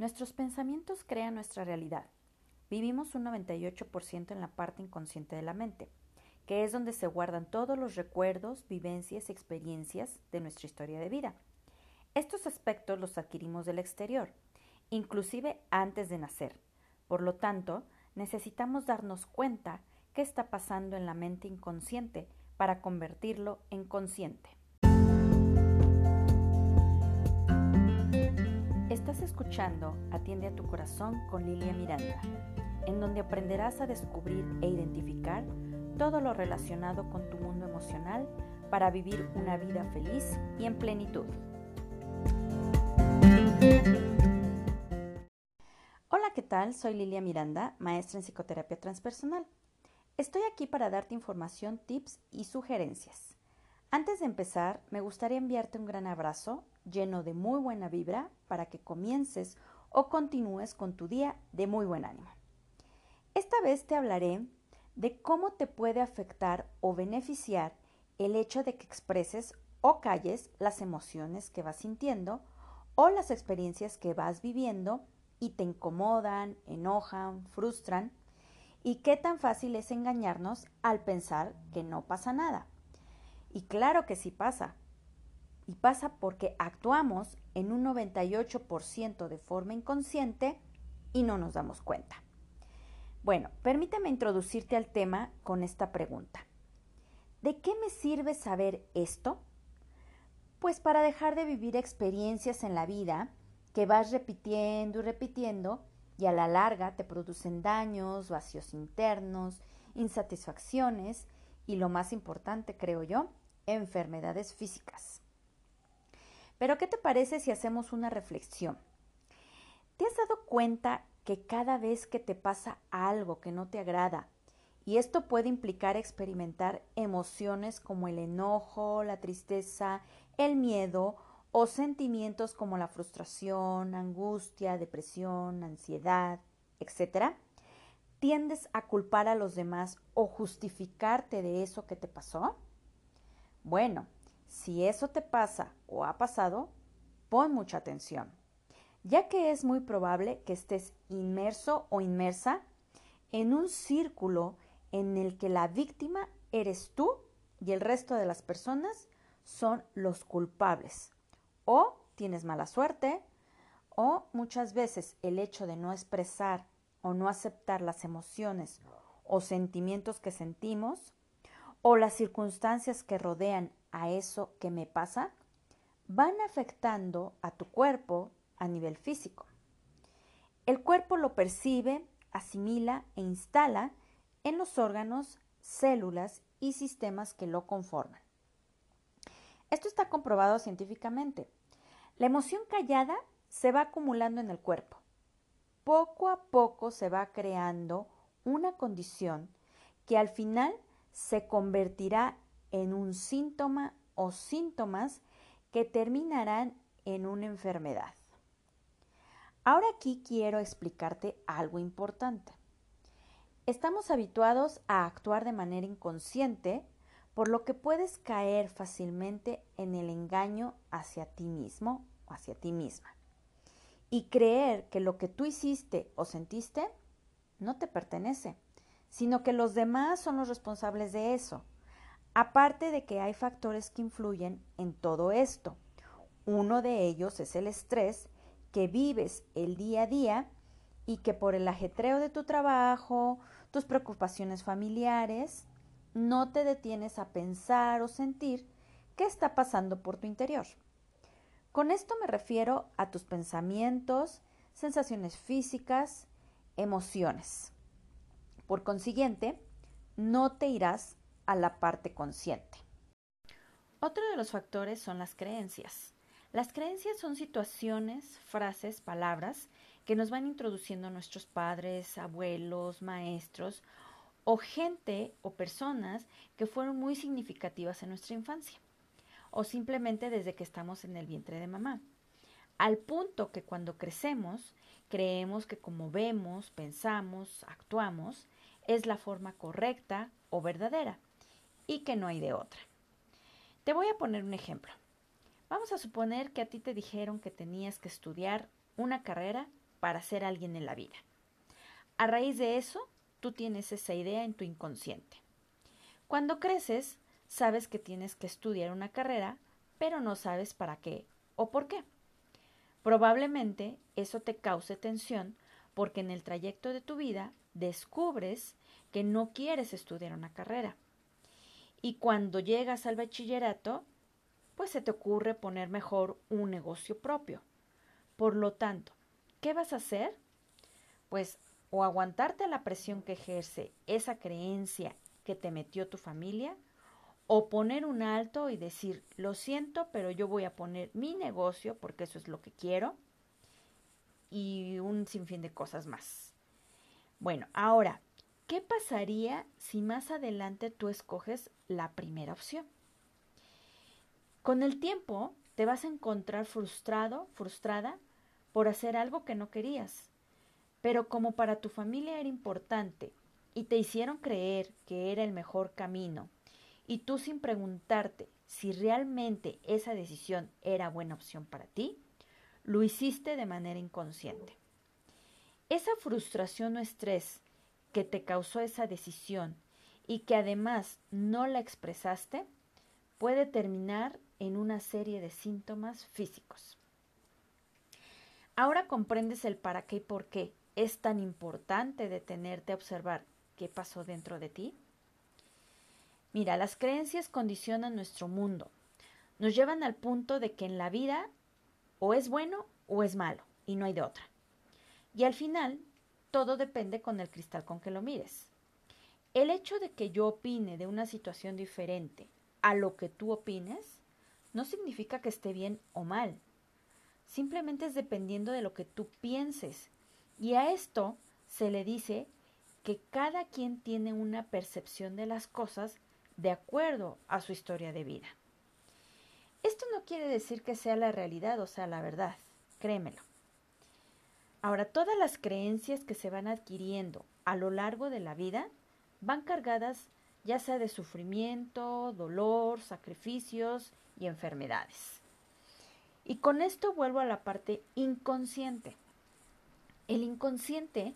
Nuestros pensamientos crean nuestra realidad. Vivimos un 98% en la parte inconsciente de la mente, que es donde se guardan todos los recuerdos, vivencias y experiencias de nuestra historia de vida. Estos aspectos los adquirimos del exterior, inclusive antes de nacer. Por lo tanto, necesitamos darnos cuenta qué está pasando en la mente inconsciente para convertirlo en consciente. Estás escuchando Atiende a tu corazón con Lilia Miranda, en donde aprenderás a descubrir e identificar todo lo relacionado con tu mundo emocional para vivir una vida feliz y en plenitud. Hola, ¿qué tal? Soy Lilia Miranda, maestra en psicoterapia transpersonal. Estoy aquí para darte información, tips y sugerencias. Antes de empezar, me gustaría enviarte un gran abrazo lleno de muy buena vibra para que comiences o continúes con tu día de muy buen ánimo. Esta vez te hablaré de cómo te puede afectar o beneficiar el hecho de que expreses o calles las emociones que vas sintiendo o las experiencias que vas viviendo y te incomodan, enojan, frustran y qué tan fácil es engañarnos al pensar que no pasa nada. Y claro que sí pasa. Y pasa porque actuamos en un 98% de forma inconsciente y no nos damos cuenta. Bueno, permíteme introducirte al tema con esta pregunta. ¿De qué me sirve saber esto? Pues para dejar de vivir experiencias en la vida que vas repitiendo y repitiendo y a la larga te producen daños, vacíos internos, insatisfacciones y lo más importante, creo yo, enfermedades físicas. Pero ¿qué te parece si hacemos una reflexión? ¿Te has dado cuenta que cada vez que te pasa algo que no te agrada, y esto puede implicar experimentar emociones como el enojo, la tristeza, el miedo o sentimientos como la frustración, angustia, depresión, ansiedad, etc., tiendes a culpar a los demás o justificarte de eso que te pasó? Bueno, si eso te pasa o ha pasado, pon mucha atención, ya que es muy probable que estés inmerso o inmersa en un círculo en el que la víctima eres tú y el resto de las personas son los culpables. O tienes mala suerte, o muchas veces el hecho de no expresar o no aceptar las emociones o sentimientos que sentimos, o las circunstancias que rodean a eso que me pasa, van afectando a tu cuerpo a nivel físico. El cuerpo lo percibe, asimila e instala en los órganos, células y sistemas que lo conforman. Esto está comprobado científicamente. La emoción callada se va acumulando en el cuerpo. Poco a poco se va creando una condición que al final se convertirá en un síntoma o síntomas que terminarán en una enfermedad. Ahora aquí quiero explicarte algo importante. Estamos habituados a actuar de manera inconsciente por lo que puedes caer fácilmente en el engaño hacia ti mismo o hacia ti misma. Y creer que lo que tú hiciste o sentiste no te pertenece, sino que los demás son los responsables de eso. Aparte de que hay factores que influyen en todo esto. Uno de ellos es el estrés que vives el día a día y que por el ajetreo de tu trabajo, tus preocupaciones familiares, no te detienes a pensar o sentir qué está pasando por tu interior. Con esto me refiero a tus pensamientos, sensaciones físicas, emociones. Por consiguiente, no te irás a la parte consciente. Otro de los factores son las creencias. Las creencias son situaciones, frases, palabras que nos van introduciendo nuestros padres, abuelos, maestros o gente o personas que fueron muy significativas en nuestra infancia o simplemente desde que estamos en el vientre de mamá. Al punto que cuando crecemos creemos que como vemos, pensamos, actuamos, es la forma correcta o verdadera y que no hay de otra. Te voy a poner un ejemplo. Vamos a suponer que a ti te dijeron que tenías que estudiar una carrera para ser alguien en la vida. A raíz de eso, tú tienes esa idea en tu inconsciente. Cuando creces, sabes que tienes que estudiar una carrera, pero no sabes para qué o por qué. Probablemente eso te cause tensión porque en el trayecto de tu vida descubres que no quieres estudiar una carrera. Y cuando llegas al bachillerato, pues se te ocurre poner mejor un negocio propio. Por lo tanto, ¿qué vas a hacer? Pues o aguantarte la presión que ejerce esa creencia que te metió tu familia, o poner un alto y decir, lo siento, pero yo voy a poner mi negocio porque eso es lo que quiero, y un sinfín de cosas más. Bueno, ahora, ¿qué pasaría si más adelante tú escoges la primera opción? Con el tiempo te vas a encontrar frustrado, frustrada por hacer algo que no querías. Pero como para tu familia era importante y te hicieron creer que era el mejor camino, y tú sin preguntarte si realmente esa decisión era buena opción para ti, lo hiciste de manera inconsciente. Esa frustración o estrés que te causó esa decisión y que además no la expresaste, puede terminar en una serie de síntomas físicos. Ahora comprendes el para qué y por qué es tan importante detenerte a observar qué pasó dentro de ti. Mira, las creencias condicionan nuestro mundo. Nos llevan al punto de que en la vida o es bueno o es malo, y no hay de otra. Y al final, todo depende con el cristal con que lo mires. El hecho de que yo opine de una situación diferente a lo que tú opines, no significa que esté bien o mal. Simplemente es dependiendo de lo que tú pienses. Y a esto se le dice que cada quien tiene una percepción de las cosas de acuerdo a su historia de vida. Esto no quiere decir que sea la realidad o sea la verdad, créemelo. Ahora, todas las creencias que se van adquiriendo a lo largo de la vida van cargadas ya sea de sufrimiento, dolor, sacrificios y enfermedades. Y con esto vuelvo a la parte inconsciente. El inconsciente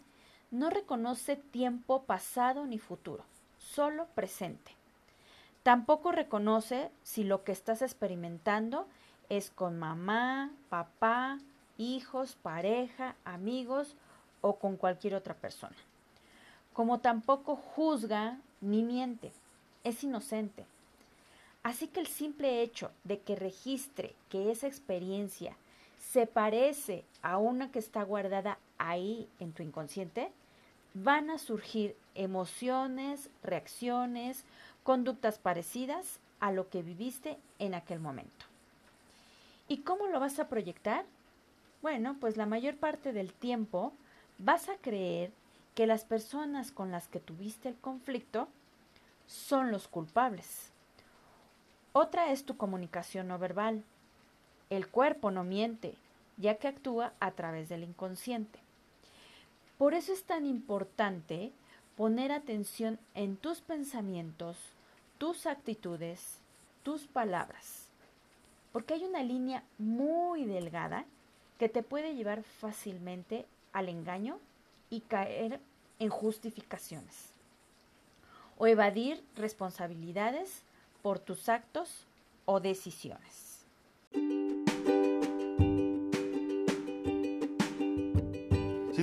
no reconoce tiempo pasado ni futuro, solo presente. Tampoco reconoce si lo que estás experimentando es con mamá, papá, hijos, pareja, amigos o con cualquier otra persona. Como tampoco juzga ni miente, es inocente. Así que el simple hecho de que registre que esa experiencia se parece a una que está guardada ahí en tu inconsciente, van a surgir emociones, reacciones, conductas parecidas a lo que viviste en aquel momento. ¿Y cómo lo vas a proyectar? Bueno, pues la mayor parte del tiempo vas a creer que las personas con las que tuviste el conflicto son los culpables. Otra es tu comunicación no verbal. El cuerpo no miente, ya que actúa a través del inconsciente. Por eso es tan importante poner atención en tus pensamientos, tus actitudes, tus palabras, porque hay una línea muy delgada que te puede llevar fácilmente al engaño y caer en justificaciones o evadir responsabilidades por tus actos o decisiones.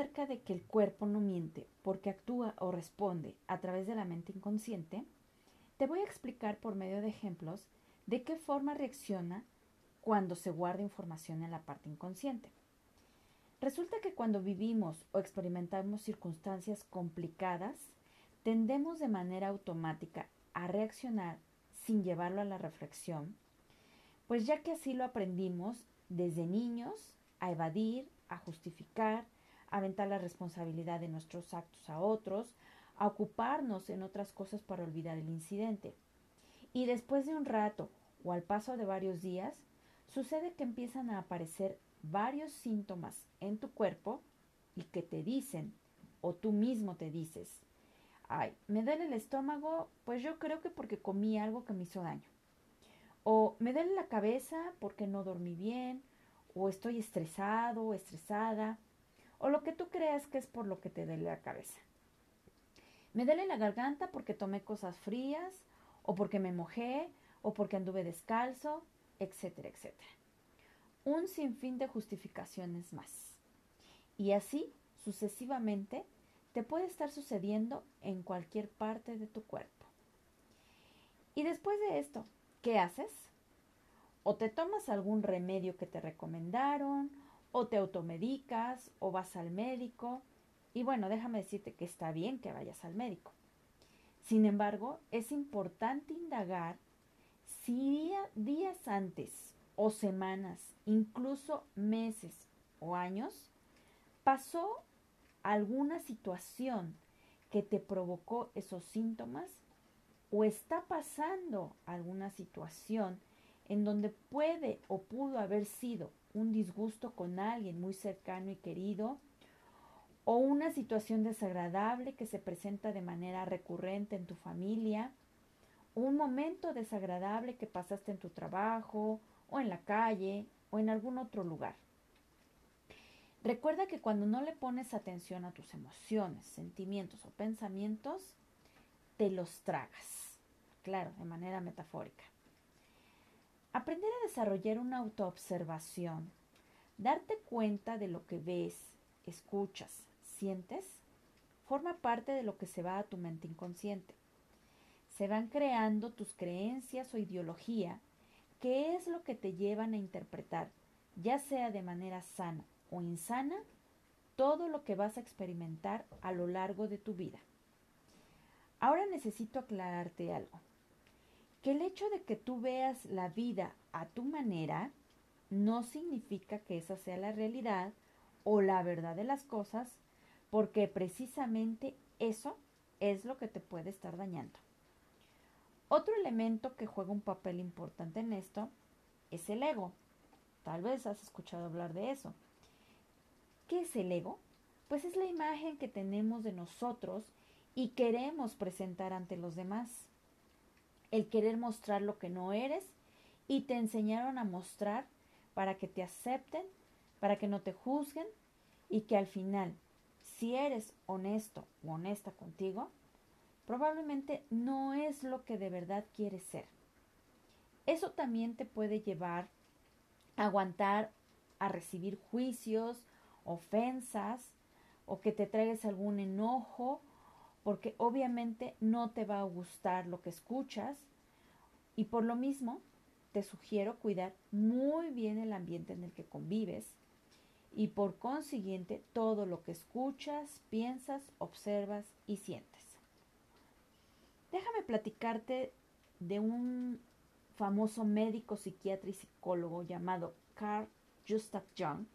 Acerca de que el cuerpo no miente porque actúa o responde a través de la mente inconsciente, te voy a explicar por medio de ejemplos de qué forma reacciona cuando se guarda información en la parte inconsciente. Resulta que cuando vivimos o experimentamos circunstancias complicadas, tendemos de manera automática a reaccionar sin llevarlo a la reflexión, pues ya que así lo aprendimos desde niños a evadir, a justificar, aventar la responsabilidad de nuestros actos a otros, a ocuparnos en otras cosas para olvidar el incidente. Y después de un rato o al paso de varios días, sucede que empiezan a aparecer varios síntomas en tu cuerpo y que te dicen, o tú mismo te dices, ay, me duele el estómago, pues yo creo que porque comí algo que me hizo daño. O me duele la cabeza porque no dormí bien, o estoy estresado estresada, o lo que tú creas que es por lo que te duele la cabeza. Me duele la garganta porque tomé cosas frías, o porque me mojé, o porque anduve descalzo, etcétera, etcétera. Un sinfín de justificaciones más. Y así, sucesivamente, te puede estar sucediendo en cualquier parte de tu cuerpo. Y después de esto, ¿qué haces? O te tomas algún remedio que te recomendaron, o te automedicas, o vas al médico. Y bueno, déjame decirte que está bien que vayas al médico. Sin embargo, es importante indagar si días antes o semanas, incluso meses o años, pasó alguna situación que te provocó esos síntomas o está pasando alguna situación en donde puede o pudo haber sido un disgusto con alguien muy cercano y querido o una situación desagradable que se presenta de manera recurrente en tu familia, un momento desagradable que pasaste en tu trabajo o en la calle o en algún otro lugar. Recuerda que cuando no le pones atención a tus emociones, sentimientos o pensamientos, te los tragas. Claro, de manera metafórica. Aprender a desarrollar una autoobservación, darte cuenta de lo que ves, escuchas, sientes, forma parte de lo que se va a tu mente inconsciente. Se van creando tus creencias o ideología, que es lo que te llevan a interpretar, ya sea de manera sana o insana, todo lo que vas a experimentar a lo largo de tu vida. Ahora necesito aclararte algo, que el hecho de que tú veas la vida a tu manera no significa que esa sea la realidad o la verdad de las cosas porque precisamente eso es lo que te puede estar dañando. Otro elemento que juega un papel importante en esto es el ego. Tal vez has escuchado hablar de eso. ¿Qué es el ego? Pues es la imagen que tenemos de nosotros y queremos presentar ante los demás. El querer mostrar lo que no eres y te enseñaron a mostrar para que te acepten, para que no te juzguen y que al final si eres honesto o honesta contigo, probablemente no es lo que de verdad quieres ser. Eso también te puede llevar a aguantar a recibir juicios, ofensas o que te traigas algún enojo, porque obviamente no te va a gustar lo que escuchas y por lo mismo te sugiero cuidar muy bien el ambiente en el que convives y por consiguiente todo lo que escuchas, piensas, observas y sientes. Déjame platicarte de un famoso médico, psiquiatra y psicólogo llamado Carl Gustav Jung,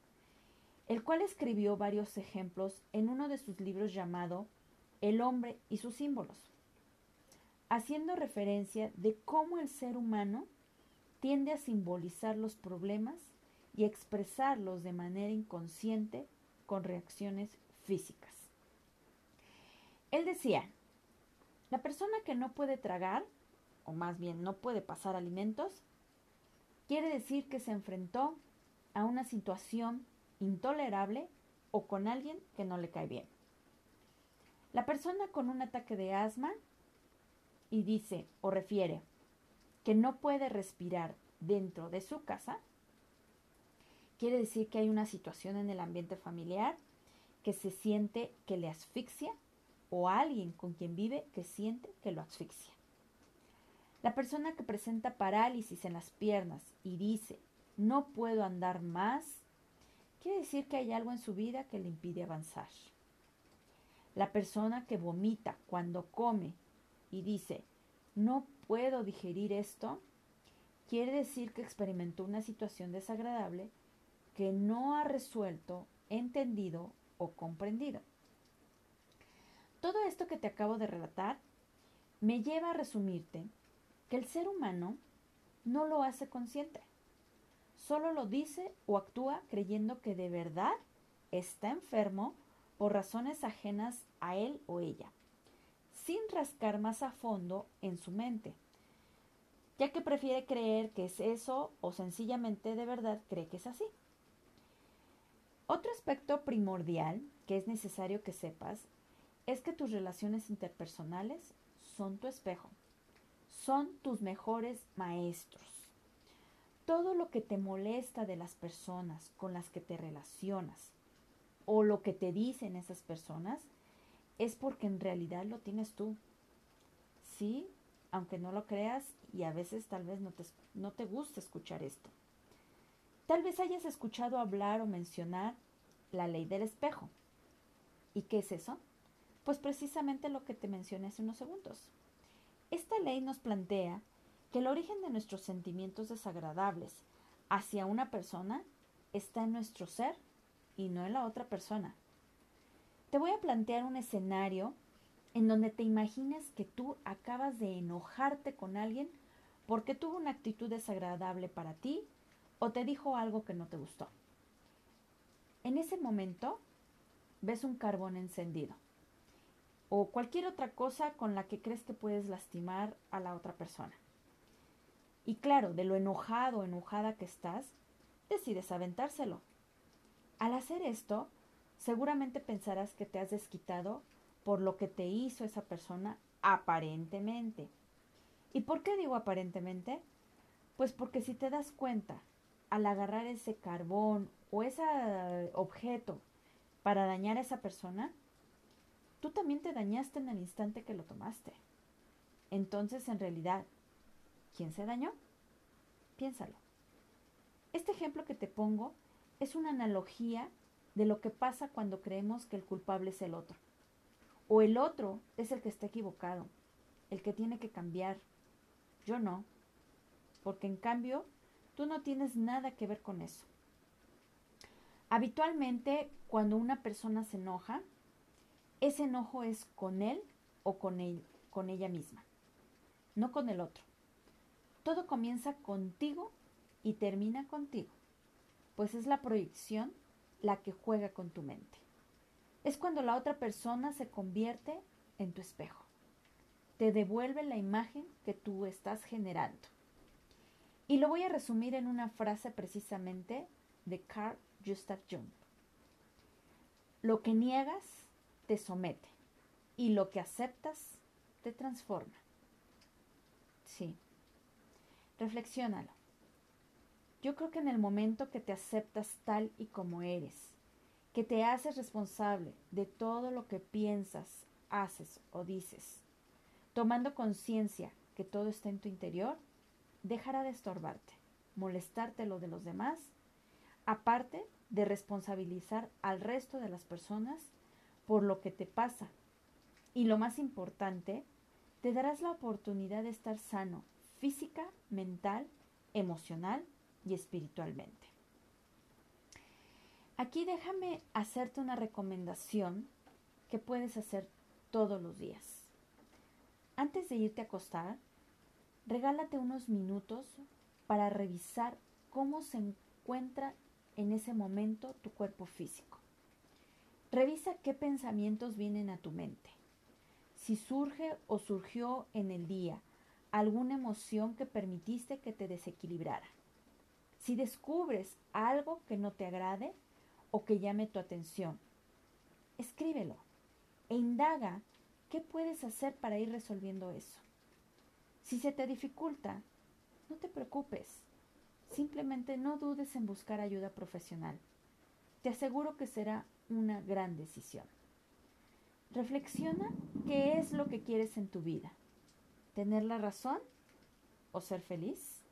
el cual escribió varios ejemplos en uno de sus libros llamado El hombre y sus símbolos, haciendo referencia de cómo el ser humano tiende a simbolizar los problemas y expresarlos de manera inconsciente con reacciones físicas. Él decía, la persona que no puede tragar, o más bien no puede pasar alimentos, quiere decir que se enfrentó a una situación intolerable o con alguien que no le cae bien. La persona con un ataque de asma y dice o refiere que no puede respirar dentro de su casa, Quiere decir que hay una situación en el ambiente familiar que se siente que le asfixia o alguien con quien vive que siente que lo asfixia. La persona que presenta parálisis en las piernas y dice no puedo andar más, quiere decir que hay algo en su vida que le impide avanzar. La persona que vomita cuando come y dice no puedo digerir esto, quiere decir que experimentó una situación desagradable que no ha resuelto, entendido o comprendido. Todo esto que te acabo de relatar me lleva a resumirte que el ser humano no lo hace consciente. Solo lo dice o actúa creyendo que de verdad está enfermo por razones ajenas a él o ella, sin rascar más a fondo en su mente, ya que prefiere creer que es eso o sencillamente de verdad cree que es así. Otro aspecto primordial que es necesario que sepas es que tus relaciones interpersonales son tu espejo, son tus mejores maestros. Todo lo que te molesta de las personas con las que te relacionas o lo que te dicen esas personas es porque en realidad lo tienes tú. Sí, aunque no lo creas y a veces tal vez no te, no te guste escuchar esto. Tal vez hayas escuchado hablar o mencionar la ley del espejo. ¿Y qué es eso? Pues precisamente lo que te mencioné hace unos segundos. Esta ley nos plantea que el origen de nuestros sentimientos desagradables hacia una persona está en nuestro ser y no en la otra persona. Te voy a plantear un escenario en donde te imagines que tú acabas de enojarte con alguien porque tuvo una actitud desagradable para ti o te dijo algo que no te gustó. En ese momento ves un carbón encendido o cualquier otra cosa con la que crees que puedes lastimar a la otra persona. Y claro, de lo enojado o enojada que estás, decides aventárselo. Al hacer esto, seguramente pensarás que te has desquitado por lo que te hizo esa persona aparentemente. ¿Y por qué digo aparentemente? Pues porque si te das cuenta, al agarrar ese carbón o ese objeto para dañar a esa persona, tú también te dañaste en el instante que lo tomaste. Entonces, en realidad, ¿quién se dañó? Piénsalo. Este ejemplo que te pongo es una analogía de lo que pasa cuando creemos que el culpable es el otro. O el otro es el que está equivocado, el que tiene que cambiar. Yo no. Porque en cambio, tú no tienes nada que ver con eso. Habitualmente, cuando una persona se enoja, ese enojo es con él o con, él, con ella misma, no con el otro. Todo comienza contigo y termina contigo, pues es la proyección la que juega con tu mente. Es cuando la otra persona se convierte en tu espejo. Te devuelve la imagen que tú estás generando. Y lo voy a resumir en una frase precisamente de Carl Gustav Jung. Lo que niegas te somete y lo que aceptas te transforma. Sí. Reflexiónalo. Yo creo que en el momento que te aceptas tal y como eres, que te haces responsable de todo lo que piensas, haces o dices, tomando conciencia que todo está en tu interior, dejará de estorbarte, molestarte lo de los demás, aparte de responsabilizar al resto de las personas por lo que te pasa. Y lo más importante, te darás la oportunidad de estar sano física, mental, emocional y espiritualmente. Aquí déjame hacerte una recomendación que puedes hacer todos los días. Antes de irte a acostar, regálate unos minutos para revisar cómo se encuentra en ese momento tu cuerpo físico. Revisa qué pensamientos vienen a tu mente. Si surge o surgió en el día alguna emoción que permitiste que te desequilibrara. Si descubres algo que no te agrade o que llame tu atención, escríbelo e indaga qué puedes hacer para ir resolviendo eso. Si se te dificulta, no te preocupes. Simplemente no dudes en buscar ayuda profesional. Te aseguro que será una gran decisión. Reflexiona qué es lo que quieres en tu vida. ¿Tener la razón o ser feliz?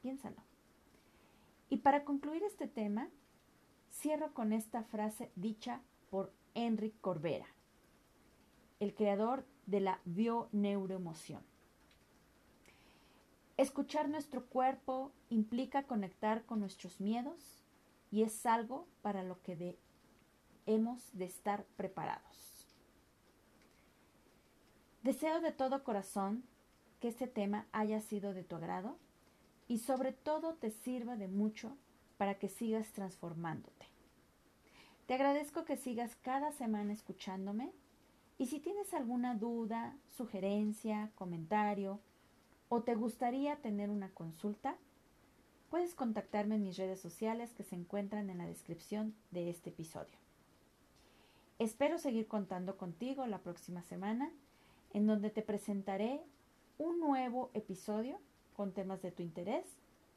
Piénsalo. Y para concluir este tema, cierro con esta frase dicha por Enric Corbera, el creador de la bioneuroemoción. Escuchar nuestro cuerpo implica conectar con nuestros miedos, y es algo para lo que hemos de estar preparados. Deseo de todo corazón que este tema haya sido de tu agrado y sobre todo te sirva de mucho para que sigas transformándote. Te agradezco que sigas cada semana escuchándome y si tienes alguna duda, sugerencia, comentario o te gustaría tener una consulta, puedes contactarme en mis redes sociales que se encuentran en la descripción de este episodio. Espero seguir contando contigo la próxima semana, en donde te presentaré un nuevo episodio con temas de tu interés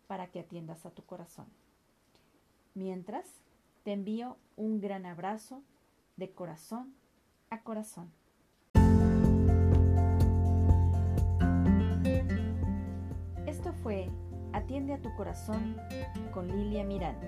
para que atiendas a tu corazón. Mientras, te envío un gran abrazo de corazón a corazón. Esto fue Atiende a tu corazón con Lilia Miranda.